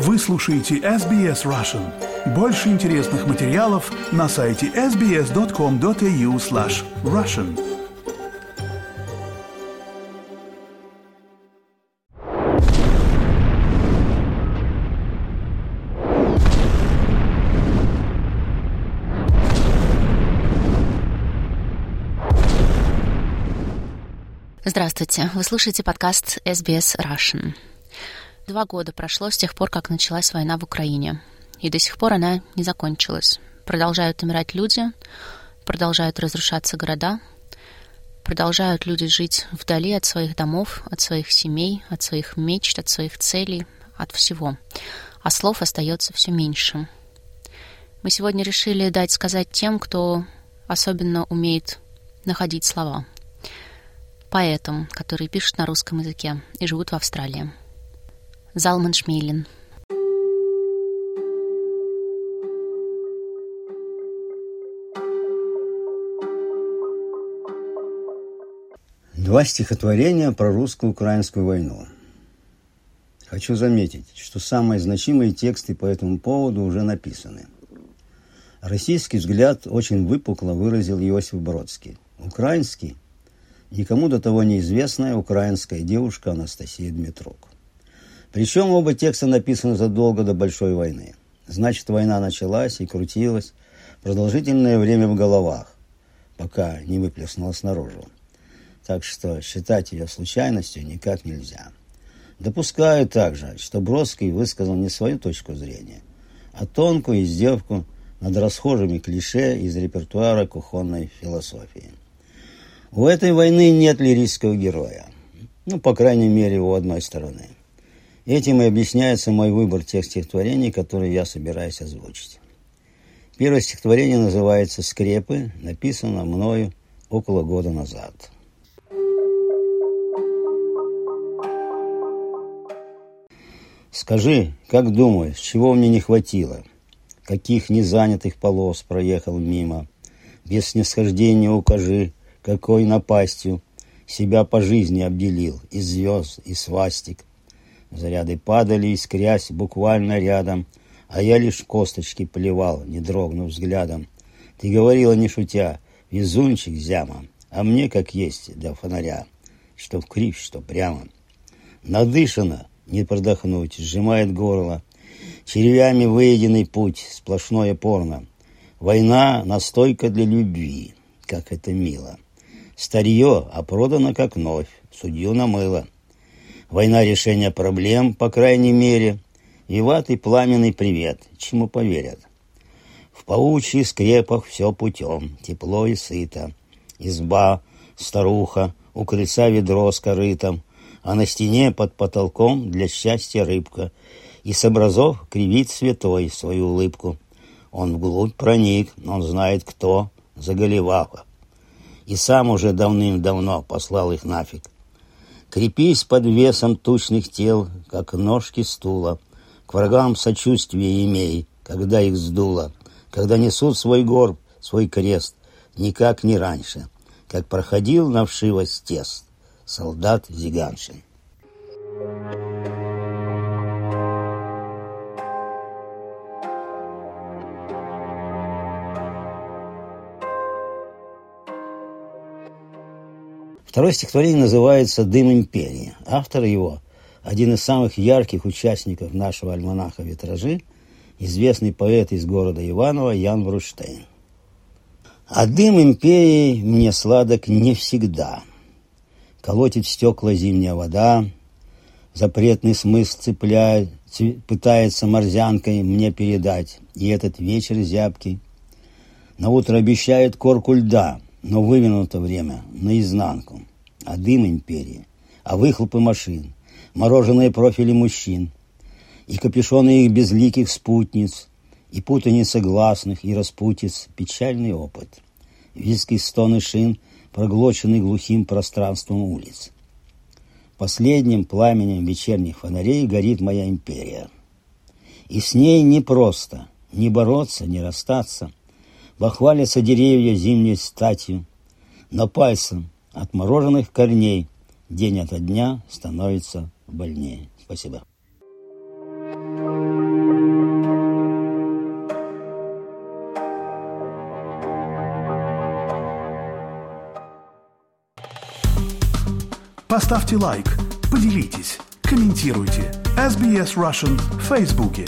Вы слушаете SBS Russian. Больше интересных материалов на сайте sbs.com.au slash russian. Здравствуйте, вы слушаете подкаст SBS Russian. Два года прошло с тех пор, как началась война в Украине. И до сих пор она не закончилась. Продолжают умирать люди, продолжают разрушаться города, продолжают люди жить вдали от своих домов, от своих семей, от своих мечт, от своих целей, от всего. А слов остается все меньше. Мы сегодня решили дать сказать тем, кто особенно умеет находить слова. Поэтам, которые пишут на русском языке и живут в Австралии. Залман Шмейлин. Два стихотворения про русско-украинскую войну. Хочу заметить, что самые значимые тексты по этому поводу уже написаны. Российский взгляд очень выпукло выразил Иосиф Бродский. Украинский – никому до того неизвестная украинская девушка Анастасия Дмитрук. Причем оба текста написаны задолго до Большой войны. Значит, война началась и крутилась продолжительное время в головах, пока не выплеснулась наружу. Так что считать ее случайностью никак нельзя. Допускаю также, что Бродский высказал не свою точку зрения, а тонкую издевку над расхожими клише из репертуара кухонной философии. У этой войны нет лирического героя. Ну, по крайней мере, у одной стороны – Этим и объясняется мой выбор тех стихотворений, которые я собираюсь озвучить. Первое стихотворение называется «Скрепы», написано мною около года назад. Скажи, как думаешь, чего мне не хватило? Каких незанятых полос проехал мимо? Без снисхождения укажи, какой напастью себя по жизни обделил, из звезд, и свастик, Заряды падали, искрясь буквально рядом, а я лишь косточки плевал, не дрогнув взглядом. Ты говорила, не шутя, везунчик зяма, а мне как есть до фонаря, что кривь, что прямо. Надышано, не продохнуть, сжимает горло, червями выеденный путь, сплошное порно. Война — настойка для любви, как это мило. Старье, а продано как новь, судью намыло. Война решения проблем, по крайней мере. И ват и пламенный привет, чему поверят. В паучьих скрепах все путем, тепло и сыто. Изба, старуха, у крыльца ведро с корытом, а на стене под потолком для счастья рыбка. И с образов кривит святой свою улыбку. Он вглубь проник, он знает кто, заголеваха. И сам уже давным-давно послал их нафиг. Крепись под весом тучных тел, как ножки стула. К врагам сочувствие имей, когда их сдуло, Когда несут свой горб, свой крест, Никак не раньше, как проходил на вшивость тест Солдат Зиганшин. Второе стихотворение называется «Дым империи». Автор его – один из самых ярких участников нашего альманаха «Витражи», известный поэт из города Иваново Ян Бруштейн. А дым империи мне сладок не всегда. Колотит стекла зимняя вода, запретный смысл цепляет, пытается морзянкой мне передать. И этот вечер зябкий. На утро обещает корку льда, но вывернуто время наизнанку а дым империи, а выхлопы машин, мороженые профили мужчин, и капюшоны их безликих спутниц, и путаница гласных, и распутиц, печальный опыт, визгий стоны шин, проглоченный глухим пространством улиц. Последним пламенем вечерних фонарей горит моя империя. И с ней не просто, не бороться, не расстаться. Бахвалятся деревья зимней статью, но пальцем отмороженных корней день ото дня становится больнее. Спасибо. Поставьте лайк, поделитесь, комментируйте. SBS Russian в Фейсбуке.